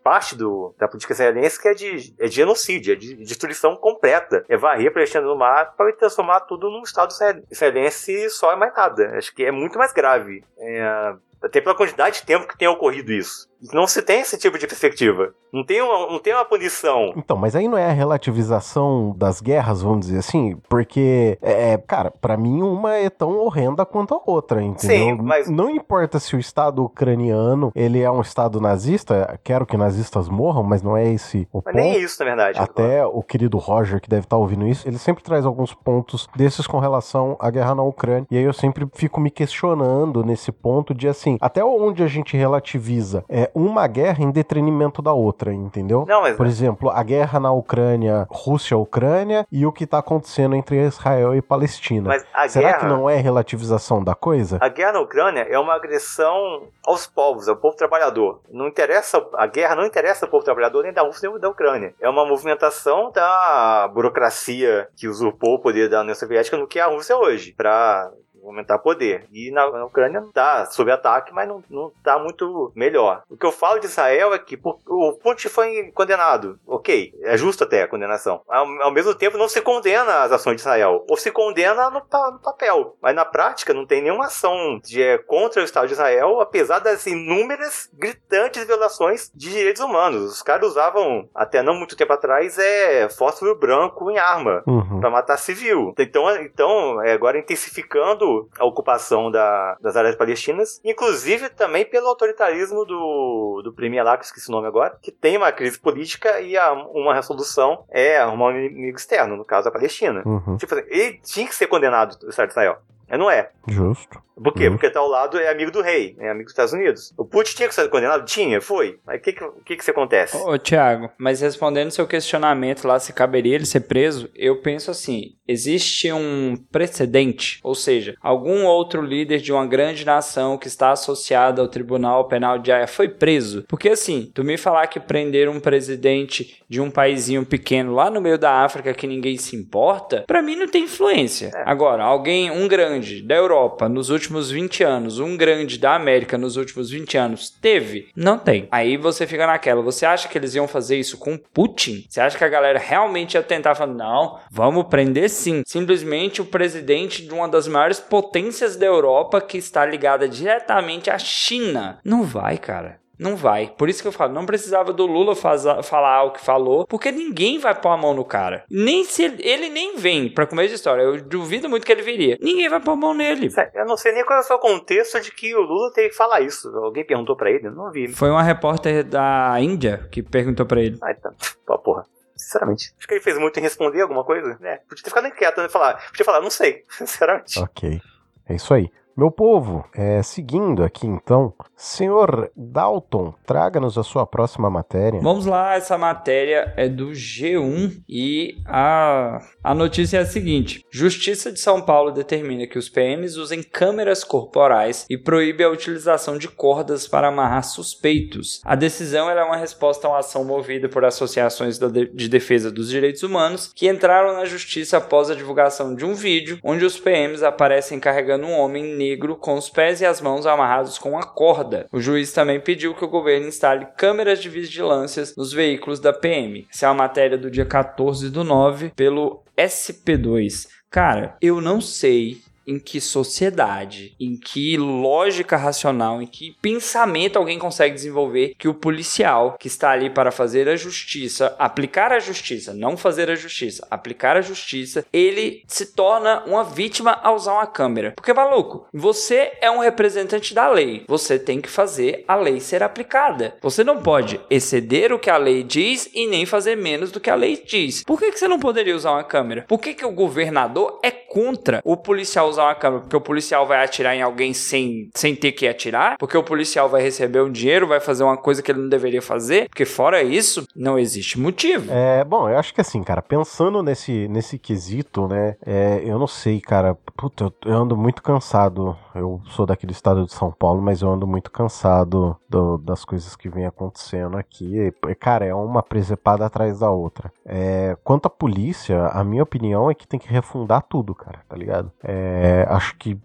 parte do, da política israelense que é de, é de genocídio, é de destruição completa. É varrer a Palestina no mar para transformar tudo num Estado israel- israelense só e mais nada. Acho que é muito mais grave. É, até pela quantidade de tempo que tem ocorrido isso. Não se tem esse tipo de perspectiva. Não tem uma, não tem uma punição. Então, mas aí não é a relativização das guerras, vamos dizer assim? Porque, é, cara, pra mim uma é tão horrenda quanto a outra, entendeu? Sim, mas- Não importa se o Estado ucraniano, ele é um Estado nazista, quero que nazistas morram, mas não é esse o Mas ponto. nem isso, na verdade. Até o querido Roger, que deve estar ouvindo isso, ele sempre traz alguns pontos desses com relação à guerra na Ucrânia. E aí eu sempre fico me questionando nesse ponto de assim, até onde a gente relativiza é uma guerra em detrimento da outra, entendeu? Não, mas Por exemplo, a guerra na Ucrânia, Rússia-Ucrânia e o que tá acontecendo entre Israel e Palestina. Mas a Será guerra, que não é relativização da coisa? a guerra na Ucrânia é uma agressão aos povos, ao povo trabalhador. Não interessa, a guerra não interessa ao povo trabalhador nem da Rússia nem da Ucrânia. É uma movimentação da burocracia que usurpou o poder da União Soviética no que é a Rússia hoje, para aumentar poder. E na, na Ucrânia tá sob ataque, mas não, não tá muito melhor. O que eu falo de Israel é que por- o Putin foi condenado. Ok, é justo até a condenação. Ao, ao mesmo tempo, não se condena as ações de Israel. Ou se condena no, no papel. Mas na prática, não tem nenhuma ação de, é, contra o Estado de Israel, apesar das inúmeras gritantes violações de direitos humanos. Os caras usavam, até não muito tempo atrás, é fósforo branco em arma Uhum. para matar civil. Então, então é, agora intensificando a ocupação da- das áreas palestinas, inclusive também pelo autoritarismo do, do premier lá, que esqueci o nome agora, que tem uma crise política e a- uma resolução é arrumar um inimigo externo, no caso a Palestina. Uhum. Tipo assim, ele tinha que ser condenado, o Estado de Israel. Mas não é. Justo. Por quê? Uhum. Porque tá ao lado é amigo do rei, é amigo dos Estados Unidos. O Putin tinha que ser condenado? Tinha, foi. Mas o que que, que que se acontece? Ô, Thiago, mas respondendo seu questionamento lá se caberia ele ser preso, eu penso assim: existe um precedente, ou seja, algum outro líder de uma grande nação que está associado ao Tribunal Penal de Haia foi preso? Porque assim, tu me falar que prender um presidente de um paizinho pequeno lá no meio da África que ninguém se importa, pra mim não tem influência. Agora, alguém, um grande da Europa nos últimos 20 anos, um grande da América nos últimos 20 anos, teve? Não tem. Aí você fica naquela, você acha que eles iam fazer isso com Putin? Você acha que a galera realmente ia tentar falar, não, vamos prender sim. Simplesmente o presidente de uma das maiores potências da Europa que está ligada diretamente à China. Não vai, cara. Não vai. Por isso que eu falo, não precisava do Lula falar o que falou, porque ninguém vai pôr a mão no cara. Nem se ele, ele nem vem para comer de história. Eu duvido muito que ele viria. Ninguém vai pôr a mão nele. Eu não sei nem qual é o contexto de que o Lula teve que falar isso. Alguém perguntou para ele? Eu não vi. Foi uma repórter da Índia que perguntou para ele. Ah, então. *laughs* Pô, porra. Sinceramente. Acho que ele fez muito em responder alguma coisa. É, podia ter ficado quieto, né? Falar. Podia falar, não sei. *laughs* Sinceramente. Ok. É isso aí. Meu povo, é, seguindo aqui então, senhor Dalton, traga-nos a sua próxima matéria. Vamos lá, essa matéria é do G1 e a, a notícia é a seguinte: Justiça de São Paulo determina que os PMs usem câmeras corporais e proíbe a utilização de cordas para amarrar suspeitos. A decisão é uma resposta a uma ação movida por associações de defesa dos direitos humanos que entraram na justiça após a divulgação de um vídeo onde os PMs aparecem carregando um homem negro com os pés e as mãos amarrados com uma corda. O juiz também pediu que o governo instale câmeras de vigilância nos veículos da PM. Essa é a matéria do dia 14 do 9 pelo SP2. Cara, eu não sei em que sociedade, em que lógica racional, em que pensamento alguém consegue desenvolver que o policial que está ali para fazer a justiça, aplicar a justiça, não fazer a justiça, aplicar a justiça, ele se torna uma vítima ao usar uma câmera. Porque, maluco, você é um representante da lei, você tem que fazer a lei ser aplicada. Você não pode exceder o que a lei diz e nem fazer menos do que a lei diz. Por que, que você não poderia usar uma câmera? Por que, que o governador é contra o policial usar uma câmera porque o policial vai atirar em alguém sem, sem ter que atirar, porque o policial vai receber um dinheiro, vai fazer uma coisa que ele não deveria fazer, porque fora isso, não existe motivo. É, bom, eu acho que assim, cara, pensando nesse, nesse quesito, né, é, eu não sei, cara, puta, eu ando muito cansado, eu sou daqui do estado de São Paulo, mas eu ando muito cansado do, das coisas que vem acontecendo aqui, e, cara, é uma presepada atrás da outra. É, quanto à polícia, a minha opinião é que tem que refundar tudo, cara, tá ligado? É, acho que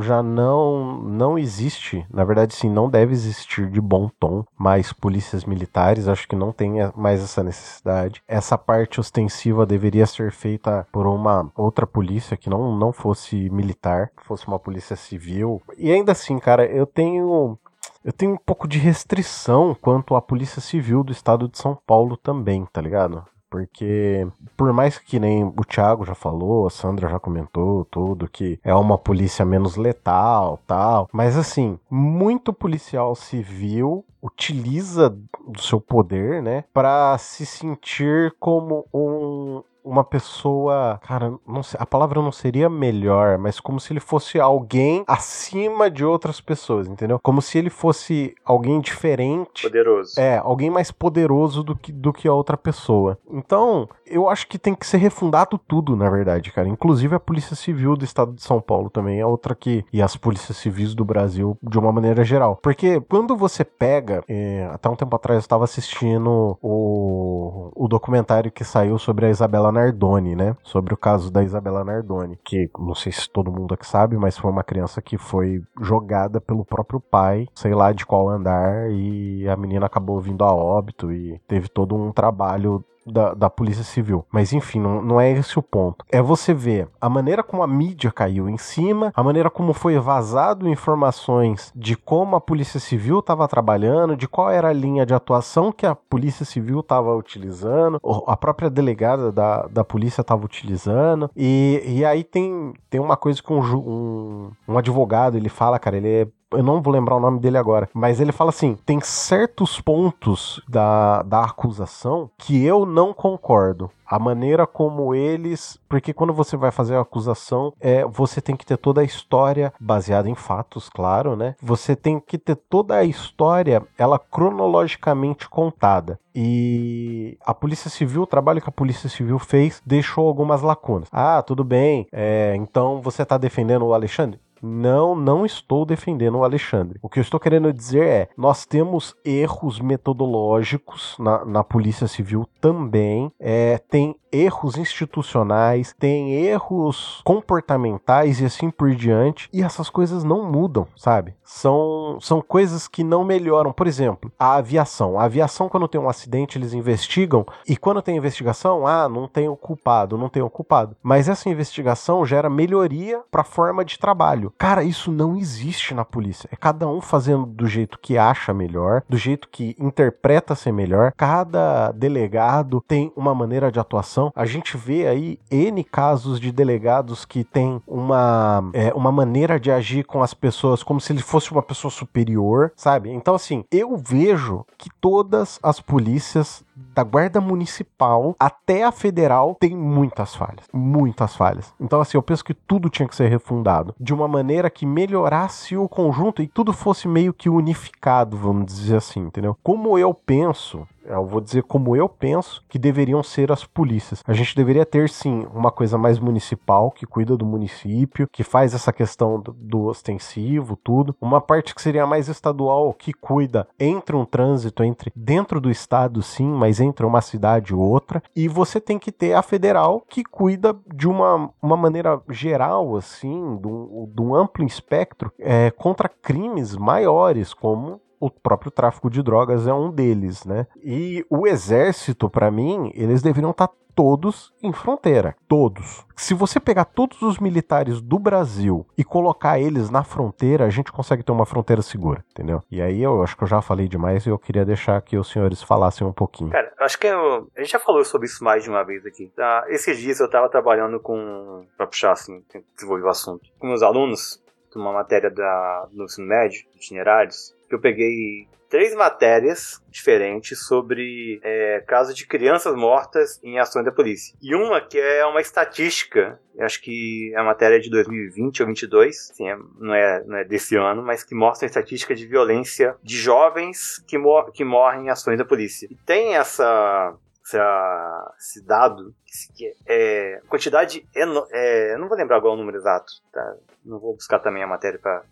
já não não existe, na verdade sim, não deve existir de bom tom mais polícias militares, acho que não tem mais essa necessidade. Essa parte ostensiva deveria ser feita por uma outra polícia que não não fosse militar, fosse uma polícia civil. E ainda assim, cara, eu tenho eu tenho um pouco de restrição quanto à Polícia Civil do Estado de São Paulo também, tá ligado? Porque, por mais que nem o Thiago já falou, a Sandra já comentou tudo, que é uma polícia menos letal tal, mas assim, muito policial civil utiliza do seu poder, né, para se sentir como um, uma pessoa, cara, não sei, a palavra não seria melhor, mas como se ele fosse alguém acima de outras pessoas, entendeu? Como se ele fosse alguém diferente. Poderoso. É, alguém mais poderoso do que, do que a outra pessoa. Então, eu acho que tem que ser refundado tudo, na verdade, cara. Inclusive a Polícia Civil do Estado de São Paulo também é outra que. E as polícias civis do Brasil de uma maneira geral. Porque quando você pega. É, até um tempo atrás eu estava assistindo o, o documentário que saiu sobre a Isabela Nardoni, né? Sobre o caso da Isabela Nardoni, que não sei se todo mundo aqui sabe, mas foi uma criança que foi jogada pelo próprio pai, sei lá de qual andar, e a menina acabou vindo a óbito e teve todo um trabalho da, da Polícia Civil. Mas enfim, não, não é esse o ponto. É você ver a maneira como a mídia caiu em cima, a maneira como foi vazado informações de como a Polícia Civil estava trabalhando, de qual era a linha de atuação que a Polícia Civil estava utilizando, a própria delegada da, da polícia estava utilizando. E, e aí tem, tem uma coisa que um, um, um advogado ele fala, cara, ele é eu não vou lembrar o nome dele agora, mas ele fala assim: tem certos pontos da, da acusação que eu não concordo a maneira como eles. Porque quando você vai fazer a acusação, é, você tem que ter toda a história baseada em fatos, claro, né? Você tem que ter toda a história, ela cronologicamente contada. E a Polícia Civil, o trabalho que a Polícia Civil fez, deixou algumas lacunas. Ah, tudo bem, é, então você está defendendo o Alexandre? Não, não estou defendendo o Alexandre. O que eu estou querendo dizer é: nós temos erros metodológicos na, na Polícia Civil também. É, tem erros institucionais, tem erros comportamentais e assim por diante, e essas coisas não mudam, sabe? São, são coisas que não melhoram. Por exemplo, a aviação. A aviação, quando tem um acidente, eles investigam, e quando tem investigação, ah, não tem o culpado, não tem o culpado. Mas essa investigação gera melhoria para a forma de trabalho. Cara, isso não existe na polícia. É cada um fazendo do jeito que acha melhor, do jeito que interpreta ser melhor. Cada delegado tem uma maneira de atuação a gente vê aí N casos de delegados que têm uma, é, uma maneira de agir com as pessoas como se ele fosse uma pessoa superior, sabe? Então, assim, eu vejo que todas as polícias da guarda municipal até a federal tem muitas falhas, muitas falhas. Então assim, eu penso que tudo tinha que ser refundado de uma maneira que melhorasse o conjunto e tudo fosse meio que unificado, vamos dizer assim, entendeu? Como eu penso, eu vou dizer como eu penso que deveriam ser as polícias. A gente deveria ter sim uma coisa mais municipal que cuida do município, que faz essa questão do, do ostensivo, tudo. Uma parte que seria mais estadual que cuida entre um trânsito entre dentro do estado, sim, mas entre uma cidade e outra. E você tem que ter a federal que cuida de uma, uma maneira geral, assim, de um, de um amplo espectro é, contra crimes maiores, como o próprio tráfico de drogas é um deles, né? E o exército, para mim, eles deveriam estar tá todos em fronteira, todos. Se você pegar todos os militares do Brasil e colocar eles na fronteira, a gente consegue ter uma fronteira segura, entendeu? E aí eu acho que eu já falei demais e eu queria deixar que os senhores falassem um pouquinho. Cara, acho que eu, a gente já falou sobre isso mais de uma vez aqui. Tá? Esses dias eu tava trabalhando com, pra puxar assim, desenvolver o assunto, com meus alunos, uma matéria da, do ensino médio, itinerários, que eu peguei três matérias diferentes sobre é, casos de crianças mortas em ações da polícia. E uma que é uma estatística, acho que é a matéria de 2020 ou 2022, assim, é, não, é, não é desse ano, mas que mostra a estatística de violência de jovens que, mor que morrem em ações da polícia. E tem essa esse dado, que é quantidade, é, não vou lembrar agora o número exato, tá? não vou buscar também a matéria para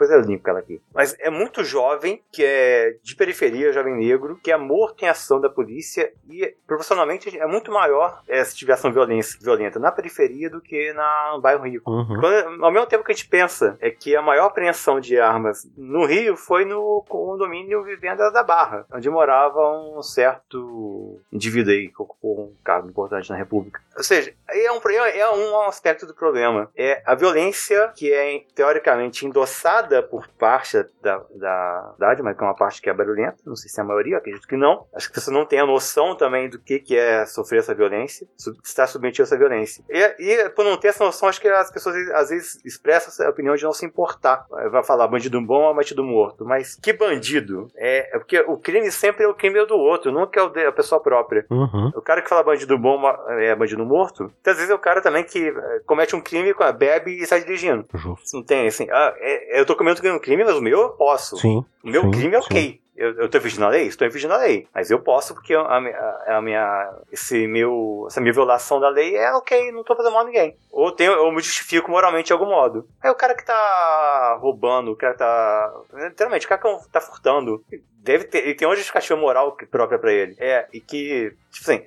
depois eu limpo ela aqui. Mas é muito jovem, que é de periferia, jovem negro, que é morto em ação da polícia e proporcionalmente é muito maior é, se tiver ação violência, violenta na periferia do que na, no bairro rico. Uhum. Quando, ao mesmo tempo que a gente pensa é que a maior apreensão de armas no Rio foi no condomínio Vivenda da Barra, onde morava um certo indivíduo aí que ocupou um cargo importante na República. Ou seja, é um, é um aspecto do problema. É a violência que é teoricamente endossada por parte da, da cidade, mas que é uma parte que é barulhenta. Não sei se é a maioria, acredito que não. Acho que você não tem a noção também do que, que é sofrer essa violência, estar submetido a essa violência. E, e por não ter essa noção, acho que as pessoas às vezes expressam a opinião de não se importar. Vai falar bandido bom ou bandido morto. Mas que bandido? É, é porque o crime sempre é o crime do outro, nunca é o da pessoa própria. Uhum. O cara que fala bandido bom é bandido morto, muitas vezes é o cara também que eh, comete um crime, bebe e sai dirigindo. Justo. Não tem assim, ah, é, eu tô cometendo um crime, mas o meu eu posso. Sim. O meu sim, crime é ok. Sim. Eu, eu tô infringindo a lei? Estou infringindo a lei. Mas eu posso porque a, a, a, minha, esse meu, essa minha violação da lei é ok, não tô fazendo mal a ninguém. Ou tenho, eu me justifico moralmente de algum modo. É o cara que tá roubando, o cara tá. Literalmente, o cara que tá furtando. Deve ter. Ele tem uma justificativa moral própria para ele. É, e que. Tipo assim,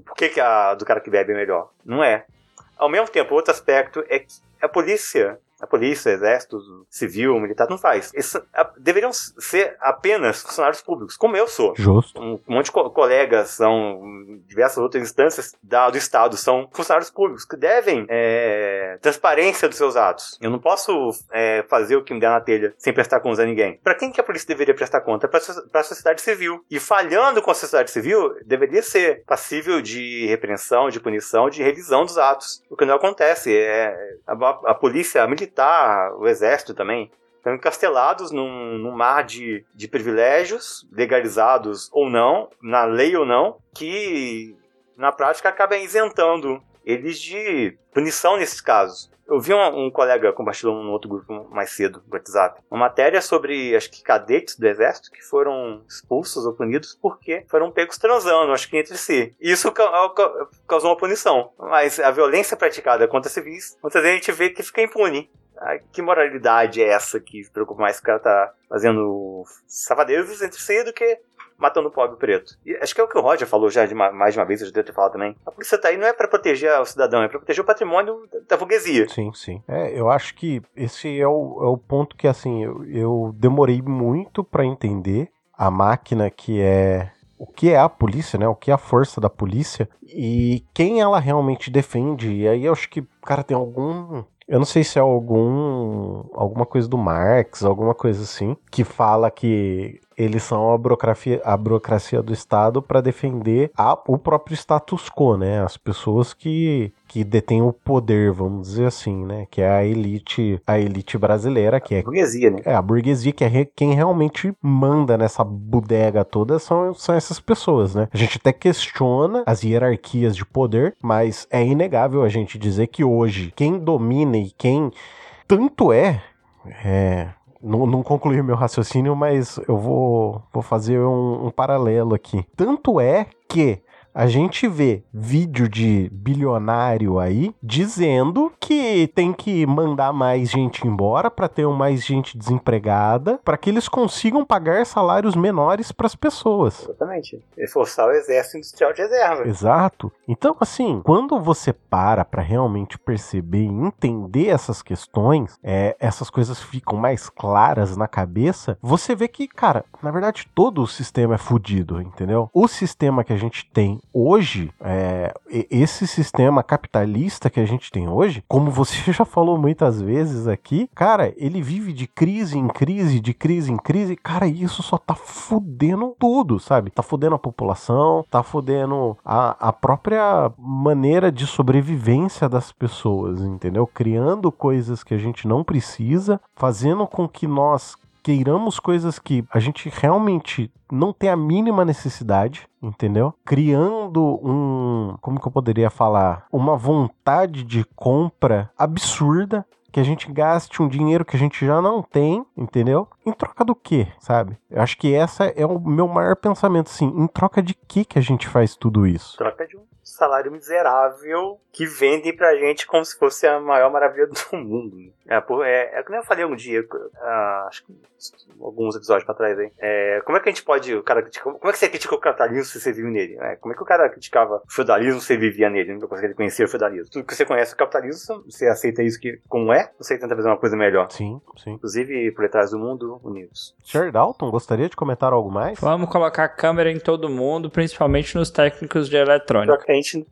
por que, que a do cara que bebe é melhor? Não é. Ao mesmo tempo, outro aspecto é que a polícia a polícia, exército, civil, militar, não faz. Eles deveriam ser apenas funcionários públicos, como eu sou. Justo. Um, monte de co colegas são diversas outras instâncias da, do Estado são funcionários públicos que devem é, transparência dos seus atos. Eu não posso é, fazer o que me der na telha sem prestar conta a ninguém. Para quem que a polícia deveria prestar conta? Para a sociedade civil. E falhando com a sociedade civil, deveria ser passível de repreensão, de punição, de revisão dos atos. O que não acontece. É, a, a polícia militar militar, o exército também, estão encastelados num, num mar de, de privilégios, legalizados ou não, na lei ou não, que na prática acaba isentando eles de punição nesses casos. Eu vi um, um colega compartilhou num outro grupo mais cedo do WhatsApp uma matéria sobre, acho que cadetes do exército que foram expulsos ou punidos porque foram pegos transando, acho que entre si. Isso causou uma punição. Mas a violência praticada contra civis, muitas vezes a gente vê que fica impune que moralidade é essa que se preocupa mais que o cara tá fazendo safadezas entre si do que matando o pobre preto. E acho que é o que o Roger falou já de uma, mais de uma vez, eu já devo ter falado também. A polícia tá aí não é para proteger o cidadão, é para proteger o patrimônio da burguesia. Sim, sim. É, eu acho que esse é o, é o ponto que, assim, eu, eu demorei muito para entender a máquina que é o que é a polícia, né? O que é a força da polícia e quem ela realmente defende. E aí eu acho que, cara, tem algum eu não sei se é algum alguma coisa do Marx, alguma coisa assim, que fala que eles são a burocracia, a burocracia do Estado para defender a, o próprio status quo, né? As pessoas que, que detêm o poder, vamos dizer assim, né? Que é a elite, a elite brasileira, que é a burguesia, né? É a burguesia que é re, quem realmente manda nessa bodega toda são, são essas pessoas, né? A gente até questiona as hierarquias de poder, mas é inegável a gente dizer que hoje quem domina e quem tanto é, é não, não concluí meu raciocínio, mas eu vou, vou fazer um, um paralelo aqui. Tanto é que a gente vê vídeo de bilionário aí dizendo que tem que mandar mais gente embora para ter mais gente desempregada, para que eles consigam pagar salários menores para as pessoas. Exatamente. Reforçar o exército industrial de reserva. Exato. Então, assim, quando você para para realmente perceber e entender essas questões, é, essas coisas ficam mais claras na cabeça, você vê que, cara, na verdade todo o sistema é fudido, entendeu? O sistema que a gente tem hoje, é, esse sistema capitalista que a gente tem hoje, como você *laughs* já falou muitas vezes aqui, cara, ele vive de crise em crise, de crise em crise, cara, isso só tá fudendo tudo, sabe? Tá fudendo a população, tá fudendo a, a própria maneira de sobrevivência das pessoas, entendeu? Criando coisas que a gente não precisa, fazendo com que nós queiramos coisas que a gente realmente não tem a mínima necessidade, entendeu? Criando um, como que eu poderia falar, uma vontade de compra absurda que a gente gaste um dinheiro que a gente já não tem, entendeu? Em troca do quê, sabe? Eu acho que essa é o meu maior pensamento, assim, em troca de que que a gente faz tudo isso? Troca de um salário miserável que vendem pra gente como se fosse a maior maravilha do *laughs* mundo. É, é, é como eu falei um dia, uh, acho que alguns episódios pra trás aí. É, como é que a gente pode. O cara critica, como é que você critica o capitalismo se você vive nele? É, como é que o cara criticava o feudalismo se você vivia nele? Não conseguia conhecer o feudalismo. Tudo que você conhece o capitalismo, você aceita isso que, como é, você tenta fazer uma coisa melhor. Sim, sim. Inclusive, por trás do mundo, unidos. Sr. Dalton, gostaria de comentar algo mais? Vamos colocar câmera em todo mundo, principalmente nos técnicos de eletrônica. Só que a gente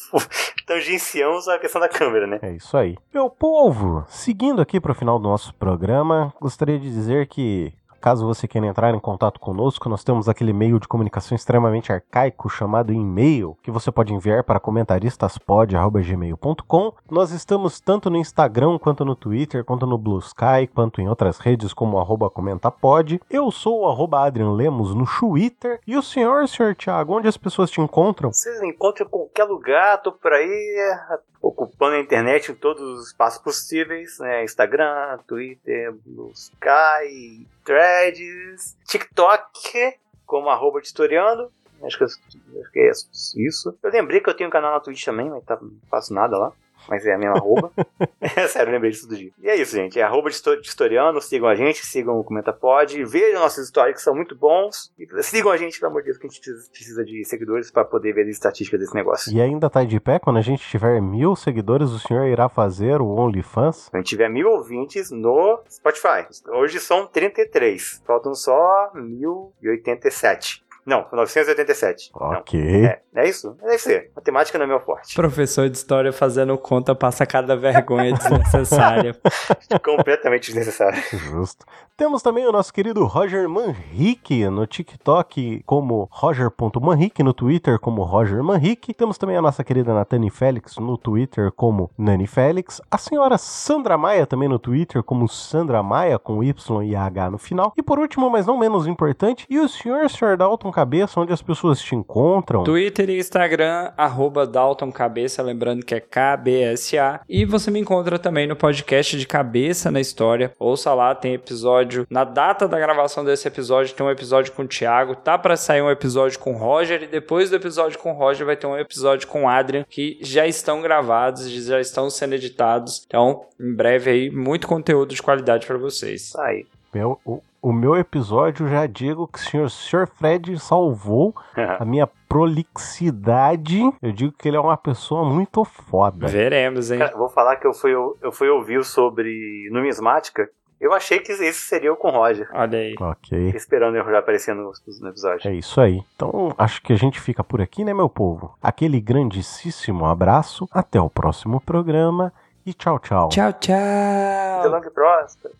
*laughs* tangenciamos a questão da câmera, né? É isso aí. Meu povo, seguindo aqui para o final do nosso programa, gostaria de dizer que Caso você queira entrar em contato conosco, nós temos aquele e-mail de comunicação extremamente arcaico chamado e-mail, que você pode enviar para comentaristas.pod@gmail.com. Nós estamos tanto no Instagram, quanto no Twitter, quanto no Blue Sky, quanto em outras redes como arroba comentapod. Eu sou o arroba Adrian Lemos no Twitter. E o senhor, senhor Thiago, onde as pessoas te encontram? Vocês me encontram em qualquer lugar, tô por aí, ocupando a internet em todos os espaços possíveis, né? Instagram, Twitter, Blue Sky, Threads, TikTok, como arroba historiando. Acho que, acho que é isso. Eu lembrei que eu tenho um canal na Twitch também, mas tá, não faço nada lá mas é a mesma arroba. *laughs* é sério, lembrei disso do dia. E é isso, gente. É arroba de historiano. Sigam a gente, sigam o ComentaPod. Vejam nossas histórias que são muito bons. E sigam a gente, pelo amor de Deus, que a gente precisa de seguidores para poder ver as estatísticas desse negócio. E ainda tá de pé? Quando a gente tiver mil seguidores, o senhor irá fazer o OnlyFans? Quando tiver mil ouvintes no Spotify. Hoje são 33. Faltam só 1087. Não, 987. Ok. Não. É, é isso? Deve ser. Matemática não é meu forte. Professor de história fazendo conta passa cada vergonha desnecessária. *laughs* Completamente desnecessária. Justo. Temos também o nosso querido Roger Manrique no TikTok como Roger.manrique, no Twitter como Roger Manrique. Temos também a nossa querida Natani Félix no Twitter como Nani Félix. A senhora Sandra Maia também no Twitter como Sandra Maia com Y e H no final. E por último, mas não menos importante, e o senhor Sr. Dalton Cabeça, onde as pessoas te encontram. Twitter e Instagram, arroba Dalton Cabeça, lembrando que é KBSA. E você me encontra também no podcast de Cabeça na História. Ouça lá, tem episódio. Na data da gravação desse episódio, tem um episódio com o Thiago. Tá para sair um episódio com o Roger. E depois do episódio com o Roger, vai ter um episódio com o Adrian, que já estão gravados, já estão sendo editados. Então, em breve aí, muito conteúdo de qualidade para vocês. Tá aí. Meu, o, o meu episódio já digo que o senhor, Sr. Fred salvou *laughs* a minha prolixidade. Eu digo que ele é uma pessoa muito foda. Veremos, hein? Cara, vou falar que eu fui, eu fui ouvir sobre numismática. Eu achei que esse seria o com o Roger. Olha aí. Ok. Esperando eu já aparecer no, no episódio. É isso aí. Então, acho que a gente fica por aqui, né, meu povo? Aquele grandíssimo abraço. Até o próximo programa. E tchau, tchau. Tchau, tchau. longo e próspero.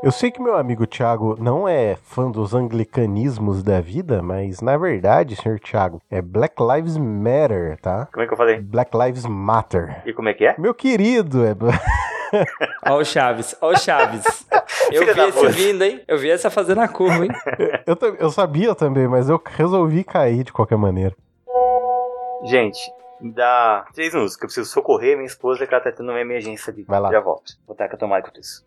Eu sei que meu amigo Thiago não é fã dos anglicanismos da vida, mas na verdade, senhor Thiago, é Black Lives Matter, tá? Como é que eu falei? Black Lives Matter. E como é que é? Meu querido, é. *laughs* Ó o Chaves, ó o Chaves. *laughs* Eu Filha vi esse puta. vindo, hein? Eu vi essa fazendo a curva, hein? *laughs* Eu, eu sabia também, mas eu resolvi cair de qualquer maneira. Gente, me dá três minutos, que eu preciso socorrer minha esposa, que ela tá tendo uma emergência ali. Vai lá. Já volto. Vou estar com a tomada com isso.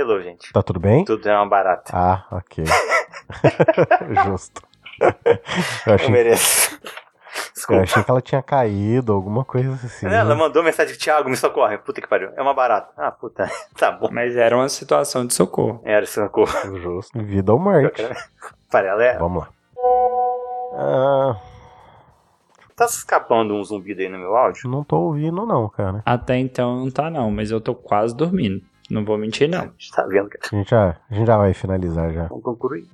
Hello, gente. Tá tudo bem? Tudo é uma barata. Ah, ok. *laughs* Justo. Eu *laughs* Eu achei, mereço. eu Desculpa. achei que ela tinha caído, alguma coisa assim. Ela mandou mensagem, Thiago, me socorre. Puta que pariu. É uma barata. Ah, puta. *laughs* Tá bom. Mas era uma situação de socorro. Era socorro. Justo. Vida ou morte. Parela é. Vamos lá. Ah, Tá se escapando um zumbido aí no meu áudio? não tô ouvindo, não, cara. Até então não tá, não, mas eu tô quase dormindo. Não vou mentir, não. Tá vendo, cara? A gente já, a gente já vai finalizar já. Vamos concluir.